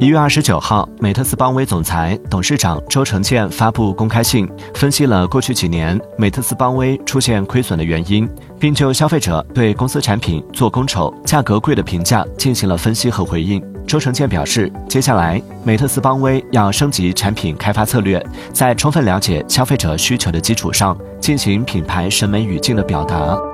一月二十九号美特斯邦威总裁董事长周成建发布公开信分析了过去几年美特斯邦威出现亏损的原因并就消费者对公司产品做工丑价格贵的评价进行了分析和回应。周成建表示接下来美特斯邦威要升级产品开发策略在充分了解消费者需求的基础上进行品牌审美语境的表达。